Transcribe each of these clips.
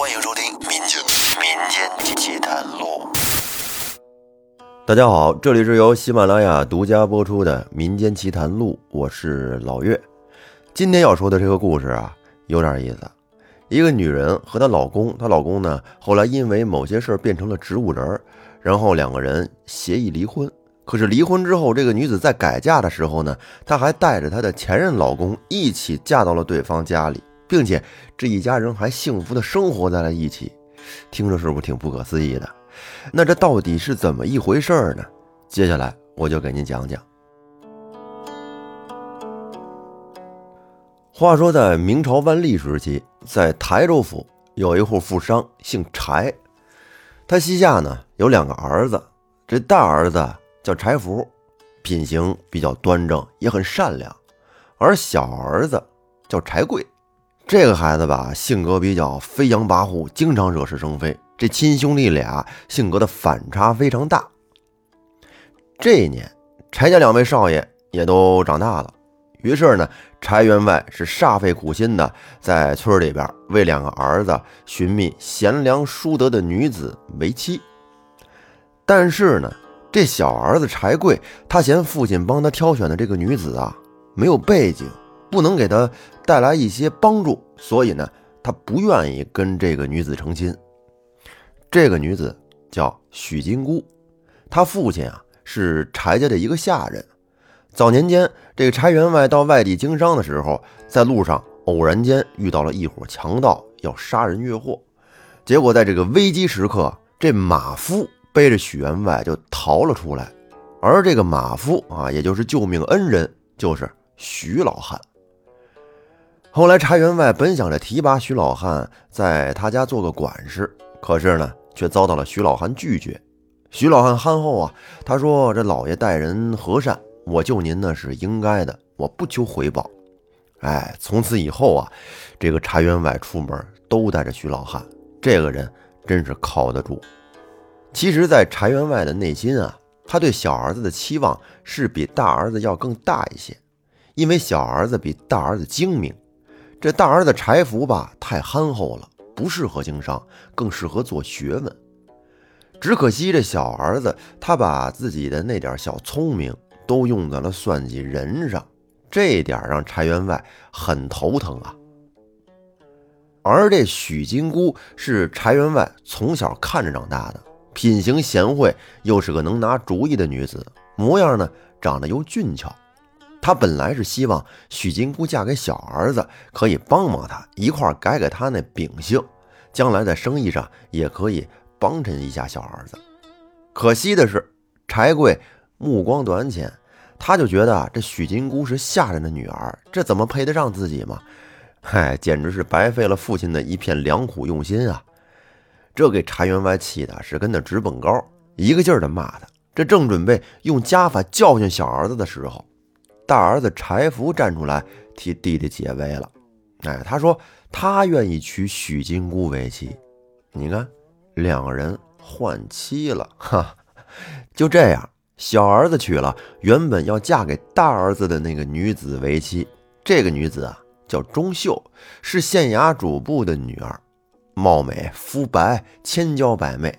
欢迎收听《民间民间奇谈录》。大家好，这里是由喜马拉雅独家播出的《民间奇谈录》，我是老岳。今天要说的这个故事啊，有点意思。一个女人和她老公，她老公呢，后来因为某些事儿变成了植物人儿，然后两个人协议离婚。可是离婚之后，这个女子在改嫁的时候呢，她还带着她的前任老公一起嫁到了对方家里，并且这一家人还幸福的生活在了一起。听着是不是挺不可思议的？那这到底是怎么一回事儿呢？接下来我就给您讲讲。话说，在明朝万历时期，在台州府有一户富商，姓柴，他膝下呢有两个儿子，这大儿子叫柴福，品行比较端正，也很善良；而小儿子叫柴贵，这个孩子吧，性格比较飞扬跋扈，经常惹是生非。这亲兄弟俩性格的反差非常大。这一年，柴家两位少爷也都长大了。于是呢，柴员外是煞费苦心的，在村里边为两个儿子寻觅贤良淑德的女子为妻。但是呢，这小儿子柴贵，他嫌父亲帮他挑选的这个女子啊没有背景，不能给他带来一些帮助，所以呢，他不愿意跟这个女子成亲。这个女子叫许金姑，她父亲啊是柴家的一个下人。早年间，这个柴员外到外地经商的时候，在路上偶然间遇到了一伙强盗，要杀人越货。结果在这个危机时刻，这马夫背着许员外就逃了出来。而这个马夫啊，也就是救命恩人，就是许老汉。后来，柴员外本想着提拔徐老汉在他家做个管事，可是呢，却遭到了徐老汉拒绝。徐老汉憨厚啊，他说：“这老爷待人和善。”我救您呢是应该的，我不求回报。哎，从此以后啊，这个柴员外出门都带着徐老汉，这个人真是靠得住。其实，在柴员外的内心啊，他对小儿子的期望是比大儿子要更大一些，因为小儿子比大儿子精明。这大儿子柴福吧，太憨厚了，不适合经商，更适合做学问。只可惜这小儿子，他把自己的那点小聪明。都用在了算计人上，这点让柴员外很头疼啊。而这许金姑是柴员外从小看着长大的，品行贤惠，又是个能拿主意的女子，模样呢长得又俊俏。他本来是希望许金姑嫁给小儿子，可以帮帮他，一块改改他那秉性，将来在生意上也可以帮衬一下小儿子。可惜的是，柴贵目光短浅。他就觉得这许金姑是下人的女儿，这怎么配得上自己嘛？嗨，简直是白费了父亲的一片良苦用心啊！这给柴员外气的是跟那直蹦高，一个劲儿的骂他。这正准备用家法教训小儿子的时候，大儿子柴福站出来替弟弟解围了。哎，他说他愿意娶许金姑为妻。你看，两个人换妻了，哈，就这样。小儿子娶了原本要嫁给大儿子的那个女子为妻，这个女子啊叫钟秀，是县衙主簿的女儿，貌美肤白，千娇百媚。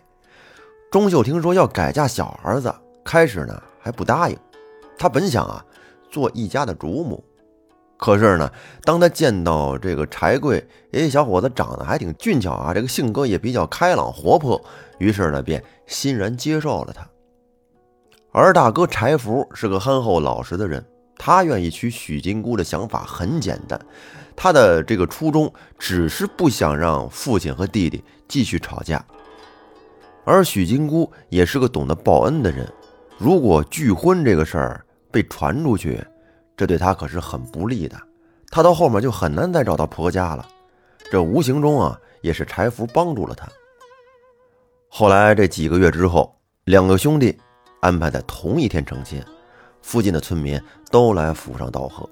钟秀听说要改嫁小儿子，开始呢还不答应。她本想啊做一家的主母，可是呢，当他见到这个柴贵，哎，小伙子长得还挺俊俏啊，这个性格也比较开朗活泼，于是呢便欣然接受了他。而大哥柴福是个憨厚老实的人，他愿意娶许金姑的想法很简单，他的这个初衷只是不想让父亲和弟弟继续吵架。而许金姑也是个懂得报恩的人，如果拒婚这个事儿被传出去，这对他可是很不利的，他到后面就很难再找到婆家了。这无形中啊，也是柴福帮助了他。后来这几个月之后，两个兄弟。安排在同一天成亲，附近的村民都来府上道贺。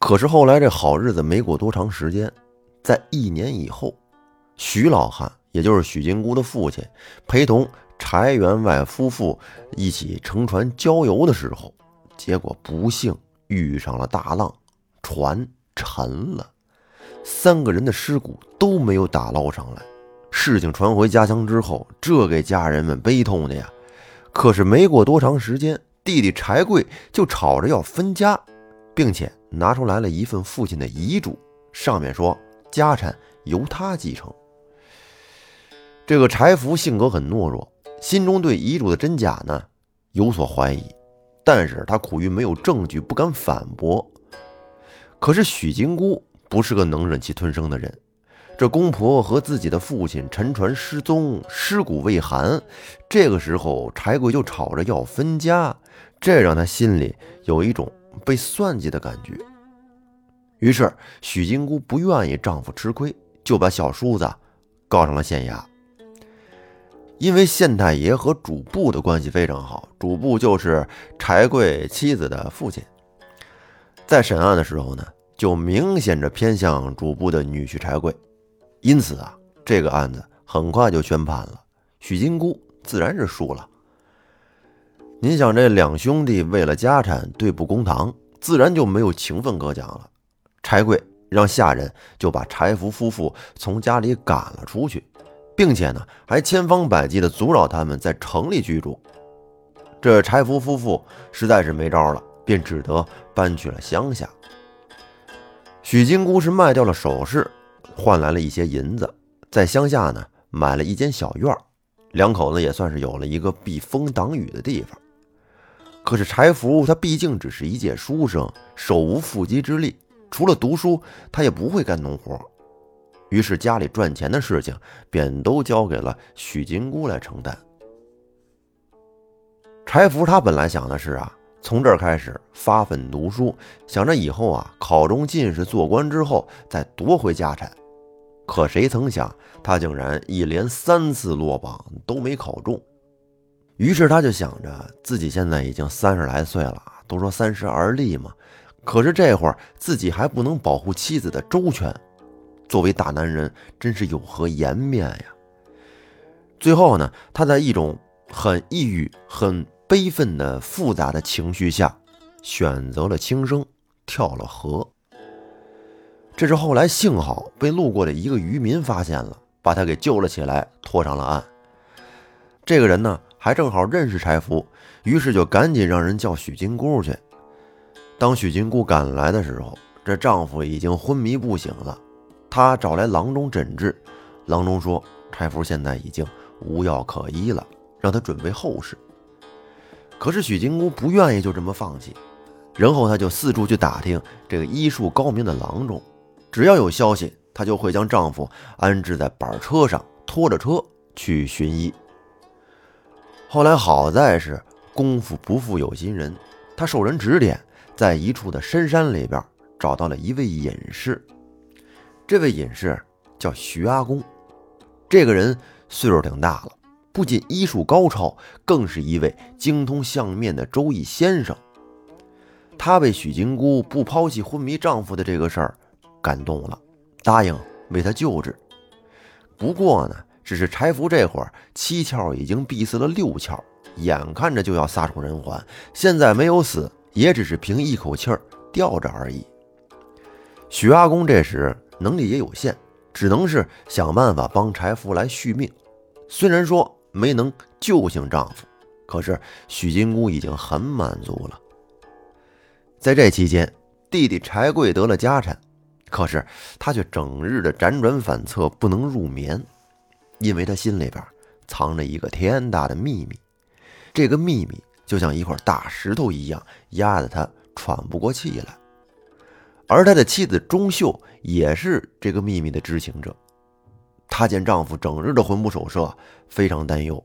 可是后来这好日子没过多长时间，在一年以后，徐老汉，也就是许金姑的父亲，陪同柴员外夫妇一起乘船郊游的时候，结果不幸遇上了大浪，船沉了。三个人的尸骨都没有打捞上来。事情传回家乡之后，这给家人们悲痛的呀。可是没过多长时间，弟弟柴贵就吵着要分家，并且拿出来了一份父亲的遗嘱，上面说家产由他继承。这个柴福性格很懦弱，心中对遗嘱的真假呢有所怀疑，但是他苦于没有证据，不敢反驳。可是许金姑不是个能忍气吞声的人。这公婆和自己的父亲沉船失踪，尸骨未寒。这个时候，柴贵就吵着要分家，这让他心里有一种被算计的感觉。于是，许金姑不愿意丈夫吃亏，就把小叔子告上了县衙。因为县太爷和主簿的关系非常好，主簿就是柴贵妻子的父亲。在审案的时候呢，就明显着偏向主簿的女婿柴贵。因此啊，这个案子很快就宣判了，许金姑自然是输了。您想，这两兄弟为了家产对簿公堂，自然就没有情分可讲了。柴贵让下人就把柴福夫妇从家里赶了出去，并且呢，还千方百计地阻扰他们在城里居住。这柴福夫妇实在是没招了，便只得搬去了乡下。许金姑是卖掉了首饰。换来了一些银子，在乡下呢买了一间小院，两口子也算是有了一个避风挡雨的地方。可是柴福他毕竟只是一介书生，手无缚鸡之力，除了读书，他也不会干农活。于是家里赚钱的事情便都交给了许金姑来承担。柴福他本来想的是啊，从这儿开始发奋读书，想着以后啊考中进士做官之后再夺回家产。可谁曾想，他竟然一连三次落榜都没考中。于是他就想着，自己现在已经三十来岁了，都说三十而立嘛。可是这会儿自己还不能保护妻子的周全，作为大男人，真是有何颜面呀？最后呢，他在一种很抑郁、很悲愤的复杂的情绪下，选择了轻生，跳了河。这是后来幸好被路过的一个渔民发现了，把他给救了起来，拖上了岸。这个人呢，还正好认识柴福，于是就赶紧让人叫许金姑去。当许金姑赶来的时候，这丈夫已经昏迷不醒了。她找来郎中诊治，郎中说柴福现在已经无药可医了，让他准备后事。可是许金姑不愿意就这么放弃，然后她就四处去打听这个医术高明的郎中。只要有消息，她就会将丈夫安置在板车上，拖着车去寻医。后来好在是功夫不负有心人，她受人指点，在一处的深山里边找到了一位隐士。这位隐士叫徐阿公，这个人岁数挺大了，不仅医术高超，更是一位精通相面的周易先生。他被许金姑不抛弃昏迷丈夫的这个事儿。感动了，答应为他救治。不过呢，只是柴福这会儿七窍已经闭塞了六窍，眼看着就要撒手人寰。现在没有死，也只是凭一口气儿吊着而已。许阿公这时能力也有限，只能是想办法帮柴福来续命。虽然说没能救醒丈夫，可是许金姑已经很满足了。在这期间，弟弟柴贵得了家产。可是他却整日的辗转反侧，不能入眠，因为他心里边藏着一个天大的秘密。这个秘密就像一块大石头一样，压得他喘不过气来。而他的妻子钟秀也是这个秘密的知情者。她见丈夫整日的魂不守舍，非常担忧。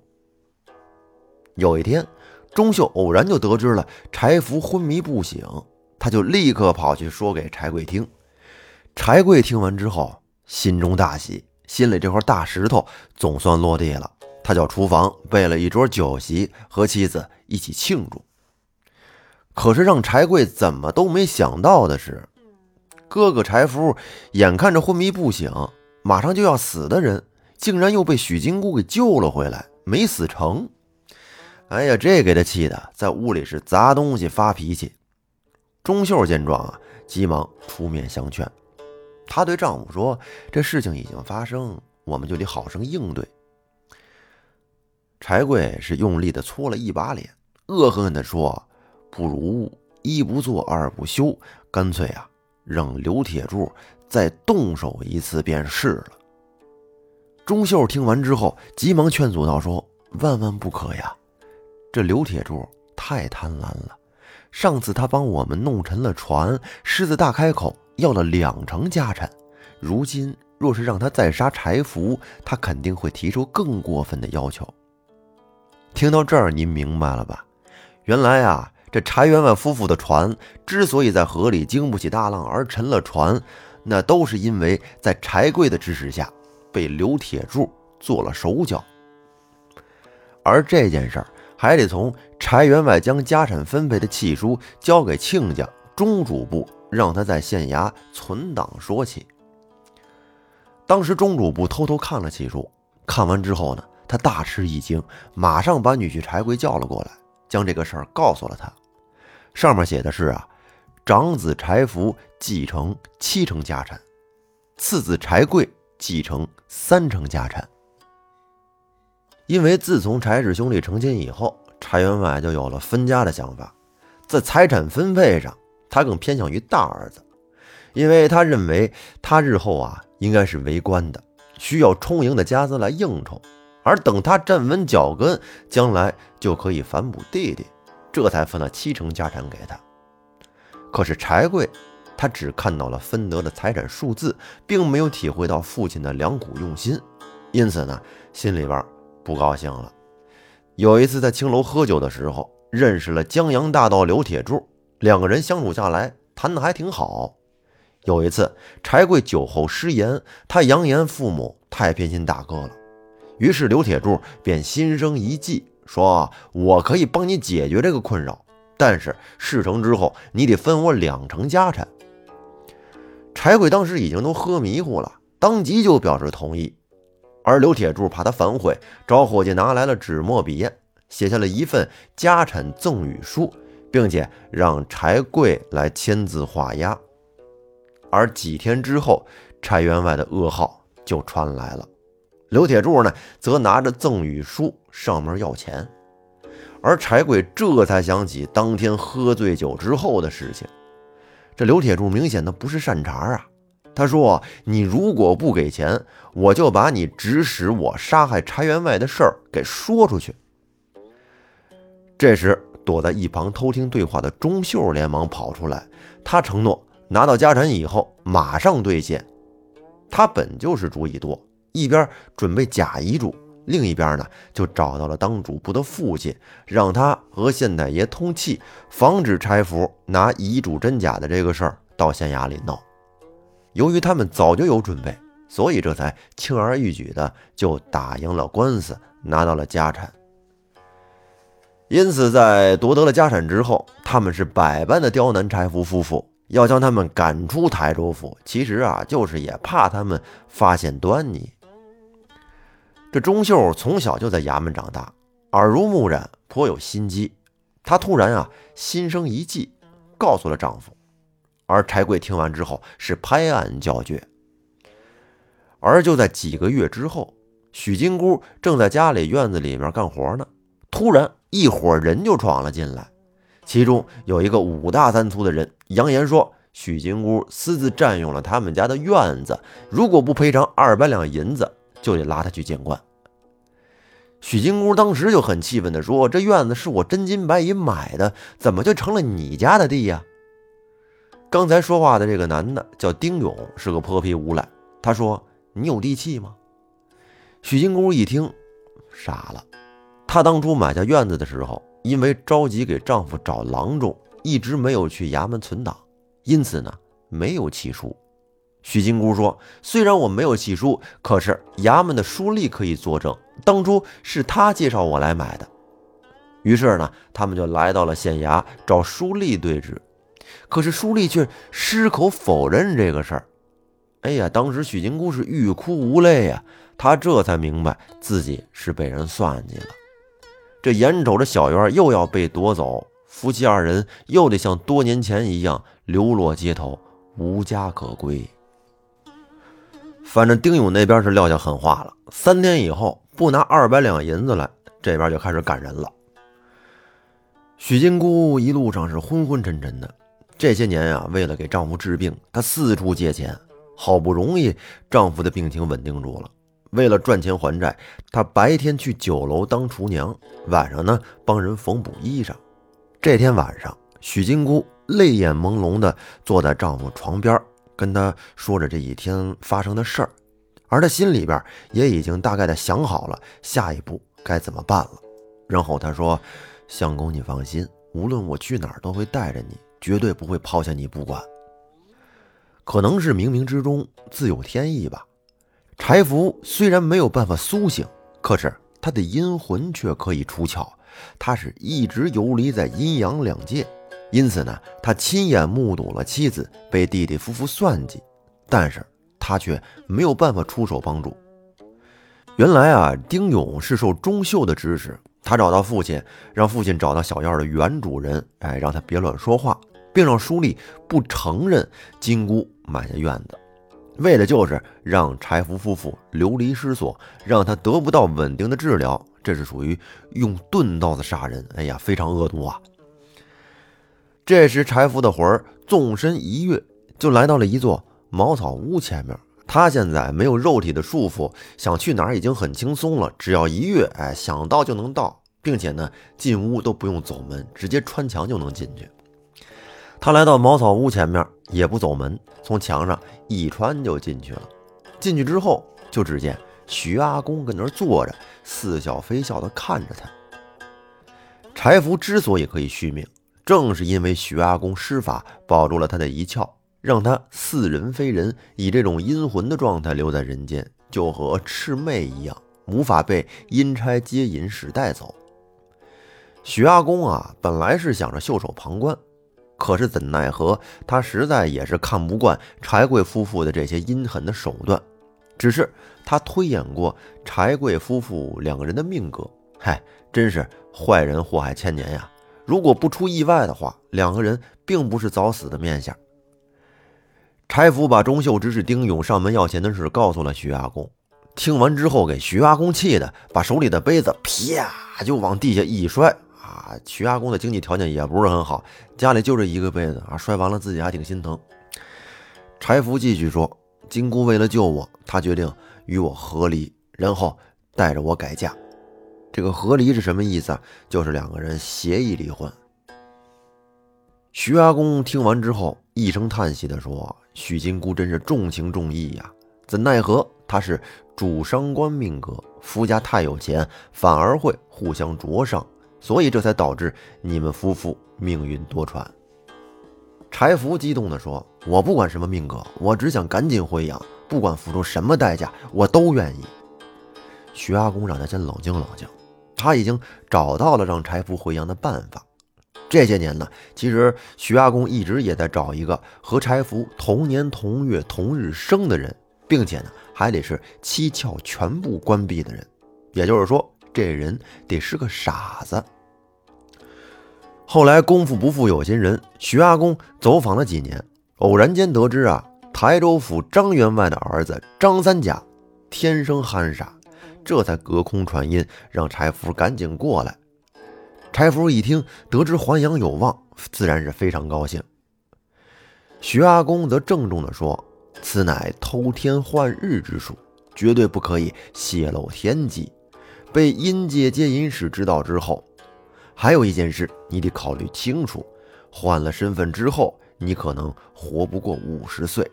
有一天，钟秀偶然就得知了柴福昏迷不醒，她就立刻跑去说给柴贵听。柴贵听完之后，心中大喜，心里这块大石头总算落地了。他叫厨房备了一桌酒席，和妻子一起庆祝。可是让柴贵怎么都没想到的是，哥哥柴福眼看着昏迷不醒，马上就要死的人，竟然又被许金姑给救了回来，没死成。哎呀，这给他气的，在屋里是砸东西、发脾气。钟秀见状啊，急忙出面相劝。她对丈夫说：“这事情已经发生，我们就得好生应对。”柴贵是用力的搓了一把脸，恶狠狠地说：“不如一不做二不休，干脆啊，让刘铁柱再动手一次便是了。”钟秀听完之后，急忙劝阻道：“说万万不可呀！这刘铁柱太贪婪了。上次他帮我们弄沉了船，狮子大开口要了两成家产。如今若是让他再杀柴福，他肯定会提出更过分的要求。”听到这儿，您明白了吧？原来啊，这柴员外夫妇的船之所以在河里经不起大浪而沉了船，那都是因为在柴贵的指使下被刘铁柱做了手脚。而这件事儿还得从柴员外将家产分配的契书交给亲家钟主簿，让他在县衙存档说起。当时钟主簿偷偷看了契书，看完之后呢？他大吃一惊，马上把女婿柴贵叫了过来，将这个事儿告诉了他。上面写的是啊，长子柴福继承七成家产，次子柴贵继承三成家产。因为自从柴氏兄弟成亲以后，柴员外就有了分家的想法，在财产分配上，他更偏向于大儿子，因为他认为他日后啊应该是为官的，需要充盈的家资来应酬。而等他站稳脚跟，将来就可以反哺弟弟，这才分了七成家产给他。可是柴贵，他只看到了分得的财产数字，并没有体会到父亲的良苦用心，因此呢，心里边不高兴了。有一次在青楼喝酒的时候，认识了江洋大盗刘铁柱，两个人相处下来，谈得还挺好。有一次柴贵酒后失言，他扬言父母太偏心大哥了。于是刘铁柱便心生一计，说：“我可以帮你解决这个困扰，但是事成之后，你得分我两成家产。”柴贵当时已经都喝迷糊了，当即就表示同意。而刘铁柱怕他反悔，找伙计拿来了纸墨笔砚，写下了一份家产赠与书，并且让柴贵来签字画押。而几天之后，柴员外的噩耗就传来了。刘铁柱呢，则拿着赠与书上门要钱，而柴贵这才想起当天喝醉酒之后的事情。这刘铁柱明显的不是善茬啊！他说：“你如果不给钱，我就把你指使我杀害柴员外的事儿给说出去。”这时，躲在一旁偷听对话的钟秀连忙跑出来，他承诺拿到家产以后马上兑现。他本就是主意多。一边准备假遗嘱，另一边呢就找到了当主簿的父亲，让他和县太爷通气，防止柴福拿遗嘱真假的这个事儿到县衙里闹。由于他们早就有准备，所以这才轻而易举的就打赢了官司，拿到了家产。因此，在夺得了家产之后，他们是百般的刁难柴福夫妇。要将他们赶出台州府，其实啊，就是也怕他们发现端倪。这钟秀从小就在衙门长大，耳濡目染，颇有心机。她突然啊，心生一计，告诉了丈夫。而柴贵听完之后是拍案叫绝。而就在几个月之后，许金姑正在家里院子里面干活呢，突然一伙人就闯了进来，其中有一个五大三粗的人，扬言说许金姑私自占用了他们家的院子，如果不赔偿二百两银子。就得拉他去见官。许金姑当时就很气愤地说：“这院子是我真金白银买的，怎么就成了你家的地呀？”刚才说话的这个男的叫丁勇，是个泼皮无赖。他说：“你有地契吗？”许金姑一听，傻了。她当初买下院子的时候，因为着急给丈夫找郎中，一直没有去衙门存档，因此呢，没有契书。许金姑说：“虽然我没有契书，可是衙门的书吏可以作证，当初是他介绍我来买的。”于是呢，他们就来到了县衙找书吏对质，可是书吏却矢口否认这个事儿。哎呀，当时许金姑是欲哭无泪呀，她这才明白自己是被人算计了。这眼瞅着小院又要被夺走，夫妻二人又得像多年前一样流落街头，无家可归。反正丁勇那边是撂下狠话了，三天以后不拿二百两银子来，这边就开始赶人了。许金姑一路上是昏昏沉沉的，这些年呀，为了给丈夫治病，她四处借钱，好不容易丈夫的病情稳定住了。为了赚钱还债，她白天去酒楼当厨娘，晚上呢帮人缝补衣裳。这天晚上，许金姑泪眼朦胧地坐在丈夫床边，跟他说着这一天发生的事儿，而他心里边也已经大概的想好了下一步该怎么办了。然后他说：“相公，你放心，无论我去哪儿都会带着你，绝对不会抛下你不管。”可能是冥冥之中自有天意吧。柴福虽然没有办法苏醒，可是他的阴魂却可以出窍。他是一直游离在阴阳两界，因此呢，他亲眼目睹了妻子被弟弟夫妇算计，但是他却没有办法出手帮助。原来啊，丁勇是受钟秀的指使，他找到父亲，让父亲找到小院的原主人，哎，让他别乱说话，并让书立不承认金姑买下院子。为的就是让柴福夫妇流离失所，让他得不到稳定的治疗，这是属于用钝刀子杀人。哎呀，非常恶毒啊！这时，柴福的魂儿纵身一跃，就来到了一座茅草屋前面。他现在没有肉体的束缚，想去哪儿已经很轻松了，只要一跃，哎，想到就能到，并且呢，进屋都不用走门，直接穿墙就能进去。他来到茅草屋前面，也不走门，从墙上一穿就进去了。进去之后，就只见徐阿公跟那儿坐着，似笑非笑地看着他。柴福之所以可以续命，正是因为徐阿公施法保住了他的一窍，让他似人非人，以这种阴魂的状态留在人间，就和魑魅一样，无法被阴差接引使带走。徐阿公啊，本来是想着袖手旁观。可是怎奈何，他实在也是看不惯柴贵夫妇的这些阴狠的手段。只是他推演过柴贵夫妇两个人的命格，嗨，真是坏人祸害千年呀！如果不出意外的话，两个人并不是早死的面相。柴福把钟秀指使丁勇上门要钱的事告诉了徐阿公，听完之后，给徐阿公气的，把手里的杯子啪就往地下一摔。啊，徐阿公的经济条件也不是很好，家里就这一个被子啊，摔完了自己还挺心疼。柴福继续说：“金姑为了救我，她决定与我和离，然后带着我改嫁。这个和离是什么意思啊？就是两个人协议离婚。”徐阿公听完之后一声叹息地说：“许金姑真是重情重义呀，怎奈何她是主伤官命格，夫家太有钱，反而会互相灼伤。”所以这才导致你们夫妇命运多舛。柴福激动地说：“我不管什么命格，我只想赶紧回阳，不管付出什么代价，我都愿意。”徐阿公让他先冷静冷静，他已经找到了让柴福回阳的办法。这些年呢，其实徐阿公一直也在找一个和柴福同年同月同日生的人，并且呢，还得是七窍全部关闭的人，也就是说。这人得是个傻子。后来功夫不负有心人，徐阿公走访了几年，偶然间得知啊，台州府张员外的儿子张三甲天生憨傻，这才隔空传音，让柴福赶紧过来。柴福一听，得知还阳有望，自然是非常高兴。徐阿公则郑重地说：“此乃偷天换日之术，绝对不可以泄露天机。”被阴界接引使知道之后，还有一件事你得考虑清楚：换了身份之后，你可能活不过五十岁，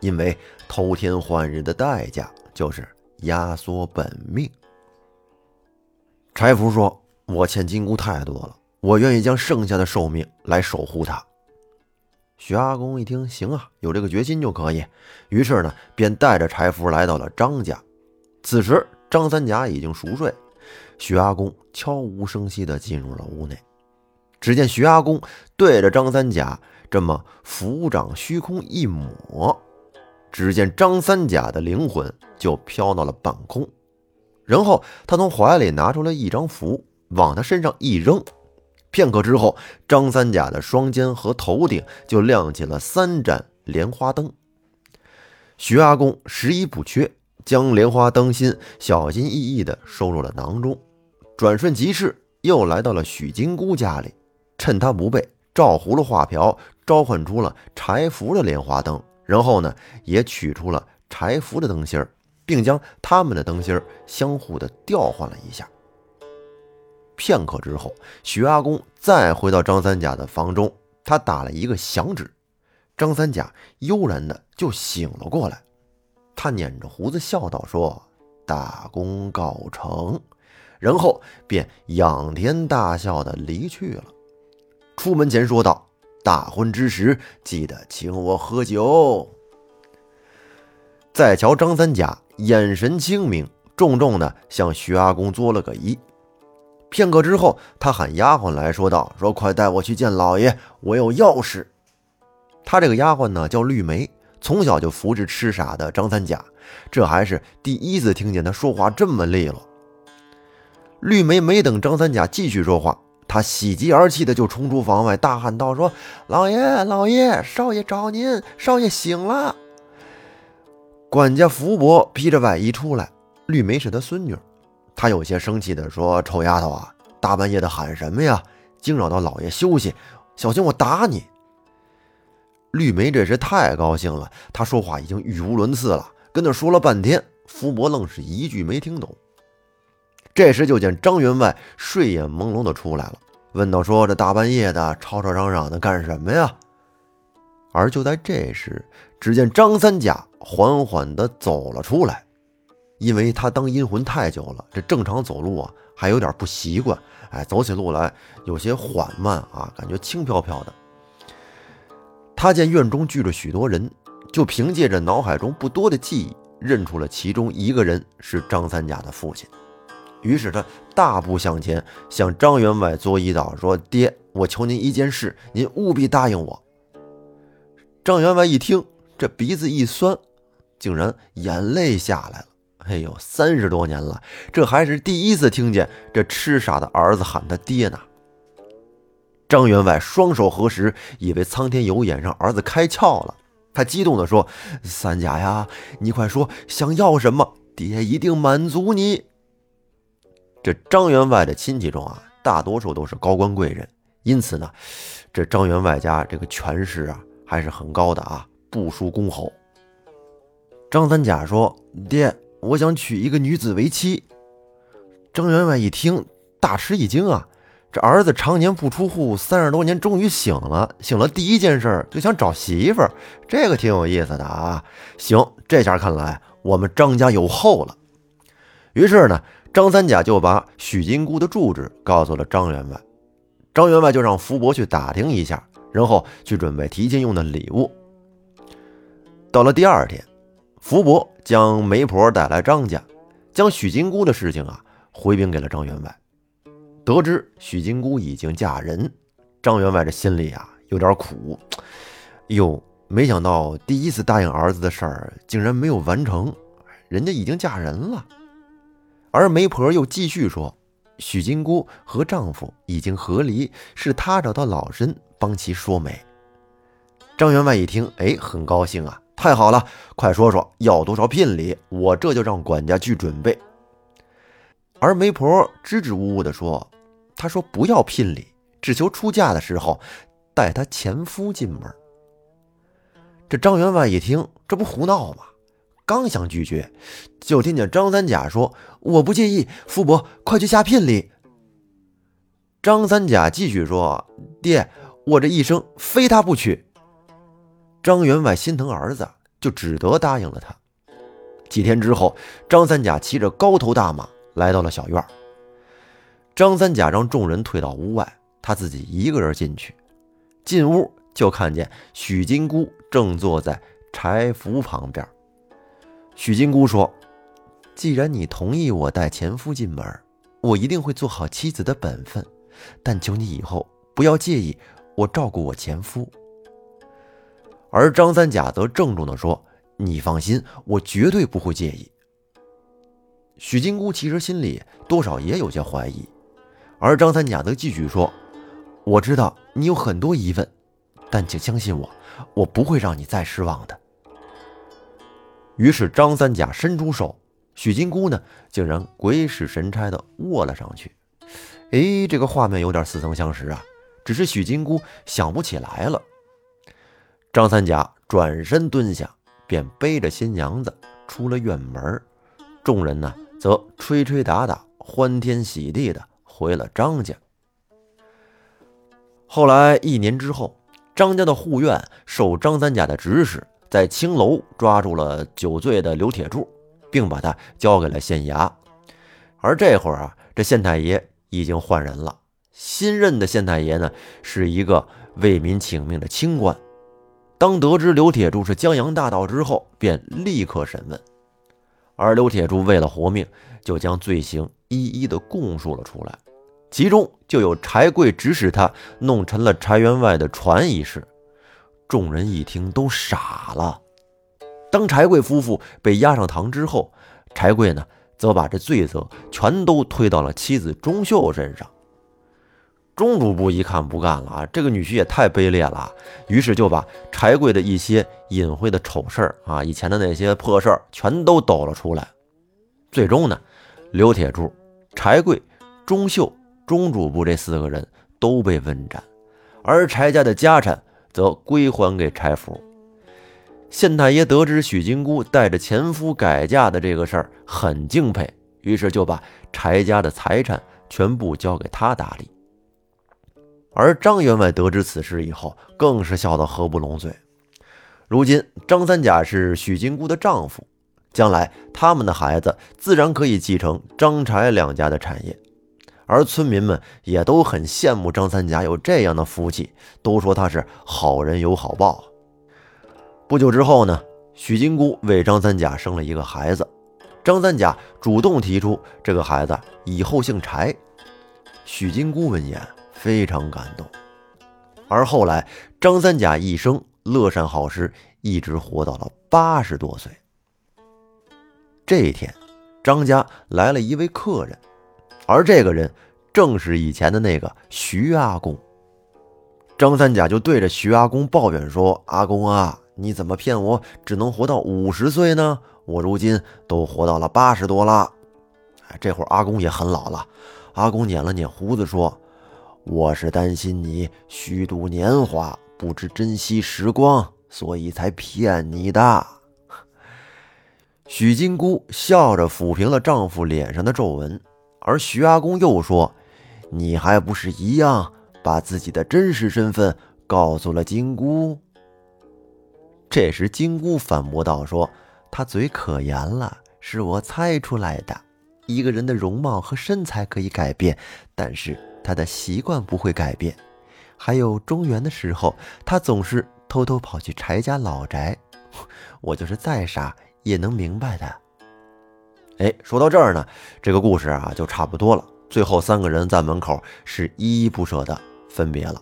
因为偷天换日的代价就是压缩本命。柴福说：“我欠金姑太多了，我愿意将剩下的寿命来守护她。”徐阿公一听，行啊，有这个决心就可以。于是呢，便带着柴福来到了张家。此时。张三甲已经熟睡，徐阿公悄无声息地进入了屋内。只见徐阿公对着张三甲这么抚掌虚空一抹，只见张三甲的灵魂就飘到了半空。然后他从怀里拿出了一张符，往他身上一扔。片刻之后，张三甲的双肩和头顶就亮起了三盏莲花灯。徐阿公十一不缺，将莲花灯芯小心翼翼地收入了囊中，转瞬即逝，又来到了许金姑家里，趁他不备，照葫芦画瓢，召唤出了柴福的莲花灯，然后呢，也取出了柴福的灯芯儿，并将他们的灯芯儿相互的调换了一下。片刻之后，徐阿公再回到张三甲的房中，他打了一个响指，张三甲悠然的就醒了过来。他捻着胡子笑道：“说大功告成。”然后便仰天大笑的离去了。出门前说道：“大婚之时，记得请我喝酒。”再瞧张三甲，眼神清明，重重的向徐阿公作了个揖。片刻之后，他喊丫鬟来说道：“说快带我去见老爷，我有要事。”他这个丫鬟呢叫绿梅，从小就服侍痴傻的张三甲，这还是第一次听见他说话这么利落。绿梅没等张三甲继续说话，他喜极而泣的就冲出房外，大喊道：“说老爷，老爷，少爷找您，少爷醒了。”管家福伯披着外衣出来，绿梅是他孙女，他有些生气的说：“臭丫头啊，大半夜的喊什么呀？惊扰到老爷休息，小心我打你！”绿梅这是太高兴了，她说话已经语无伦次了，跟那说了半天，福伯愣是一句没听懂。这时就见张员外睡眼朦胧的出来了，问道：“说这大半夜的吵吵嚷嚷的干什么呀？”而就在这时，只见张三甲缓缓地走了出来，因为他当阴魂太久了，这正常走路啊还有点不习惯，哎，走起路来有些缓慢啊，感觉轻飘飘的。他见院中聚着许多人，就凭借着脑海中不多的记忆，认出了其中一个人是张三甲的父亲。于是他大步向前，向张员外作揖道：“说爹，我求您一件事，您务必答应我。”张员外一听，这鼻子一酸，竟然眼泪下来了。哎呦，三十多年了，这还是第一次听见这痴傻的儿子喊他爹呢。张员外双手合十，以为苍天有眼，让儿子开窍了。他激动地说：“三甲呀，你快说想要什么，爹一定满足你。”这张员外的亲戚中啊，大多数都是高官贵人，因此呢，这张员外家这个权势啊。还是很高的啊，不输公侯。张三甲说：“爹，我想娶一个女子为妻。”张员外一听，大吃一惊啊！这儿子常年不出户，三十多年终于醒了，醒了第一件事就想找媳妇儿，这个挺有意思的啊。行，这下看来我们张家有后了。于是呢，张三甲就把许金姑的住址告诉了张员外，张员外就让福伯去打听一下。然后去准备提亲用的礼物。到了第二天，福伯将媒婆带来张家，将许金姑的事情啊回禀给了张员外。得知许金姑已经嫁人，张员外这心里啊有点苦。哟，没想到第一次答应儿子的事儿竟然没有完成，人家已经嫁人了。而媒婆又继续说，许金姑和丈夫已经和离，是她找到老身。帮其说媒，张员外一听，哎，很高兴啊，太好了，快说说要多少聘礼，我这就让管家去准备。而媒婆支支吾吾地说：“她说不要聘礼，只求出嫁的时候带她前夫进门。”这张员外一听，这不胡闹吗？刚想拒绝，就听见张三甲说：“我不介意，福伯，快去下聘礼。”张三甲继续说：“爹。”我这一生非他不娶。张员外心疼儿子，就只得答应了他。几天之后，张三甲骑着高头大马来到了小院。张三甲让众人退到屋外，他自己一个人进去。进屋就看见许金姑正坐在柴福旁边。许金姑说：“既然你同意我带前夫进门，我一定会做好妻子的本分。但求你以后不要介意。”我照顾我前夫，而张三甲则郑重地说：“你放心，我绝对不会介意。”许金姑其实心里多少也有些怀疑，而张三甲则继续说：“我知道你有很多疑问，但请相信我，我不会让你再失望的。”于是张三甲伸出手，许金姑呢竟然鬼使神差的握了上去。哎，这个画面有点似曾相识啊，只是许金姑想不起来了。张三甲转身蹲下，便背着新娘子出了院门，众人呢则吹吹打打，欢天喜地的回了张家。后来一年之后，张家的护院受张三甲的指使，在青楼抓住了酒醉的刘铁柱，并把他交给了县衙。而这会儿啊，这县太爷已经换人了，新任的县太爷呢是一个为民请命的清官。当得知刘铁柱是江洋大盗之后，便立刻审问。而刘铁柱为了活命，就将罪行一一的供述了出来。其中就有柴贵指使他弄沉了柴员外的船一事。众人一听都傻了。当柴贵夫妇被押上堂之后，柴贵呢，则把这罪责全都推到了妻子钟秀身上。钟主簿一看不干了啊，这个女婿也太卑劣了，于是就把柴贵的一些隐晦的丑事儿啊，以前的那些破事儿全都抖了出来。最终呢，刘铁柱、柴贵、钟秀、钟主簿这四个人都被问斩，而柴家的家产则归还给柴府。县太爷得知许金姑带着前夫改嫁的这个事儿，很敬佩，于是就把柴家的财产全部交给他打理。而张员外得知此事以后，更是笑得合不拢嘴。如今张三甲是许金姑的丈夫，将来他们的孩子自然可以继承张柴两家的产业。而村民们也都很羡慕张三甲有这样的福气，都说他是好人有好报。不久之后呢，许金姑为张三甲生了一个孩子，张三甲主动提出这个孩子以后姓柴。许金姑闻言。非常感动，而后来张三甲一生乐善好施，一直活到了八十多岁。这一天，张家来了一位客人，而这个人正是以前的那个徐阿公。张三甲就对着徐阿公抱怨说：“阿公啊，你怎么骗我只能活到五十岁呢？我如今都活到了八十多了。”，这会儿阿公也很老了，阿公捻了捻胡子说。我是担心你虚度年华，不知珍惜时光，所以才骗你的。许金姑笑着抚平了丈夫脸上的皱纹，而徐阿公又说：“你还不是一样，把自己的真实身份告诉了金姑。”这时，金姑反驳道：“说他嘴可严了，是我猜出来的。一个人的容貌和身材可以改变，但是……”他的习惯不会改变，还有中原的时候，他总是偷偷跑去柴家老宅。我就是再傻也能明白的。哎，说到这儿呢，这个故事啊就差不多了。最后三个人在门口是依依不舍的分别了，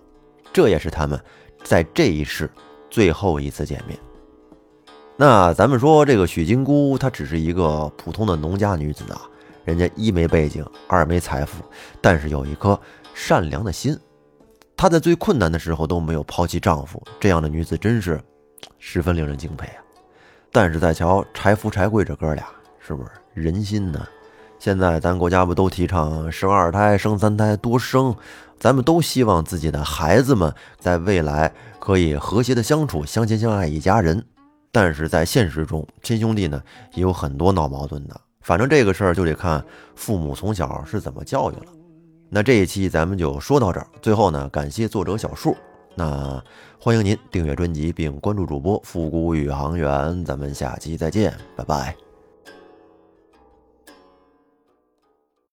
这也是他们在这一世最后一次见面。那咱们说这个许金姑，她只是一个普通的农家女子啊。人家一没背景，二没财富，但是有一颗善良的心。她在最困难的时候都没有抛弃丈夫，这样的女子真是十分令人敬佩啊！但是再瞧柴福、柴贵这哥俩，是不是人心呢？现在咱国家不都提倡生二胎、生三胎、多生？咱们都希望自己的孩子们在未来可以和谐的相处、相亲相爱一家人。但是在现实中，亲兄弟呢也有很多闹矛盾的。反正这个事儿就得看父母从小是怎么教育了。那这一期咱们就说到这儿。最后呢，感谢作者小树。那欢迎您订阅专辑并关注主播复古宇航员。咱们下期再见，拜拜。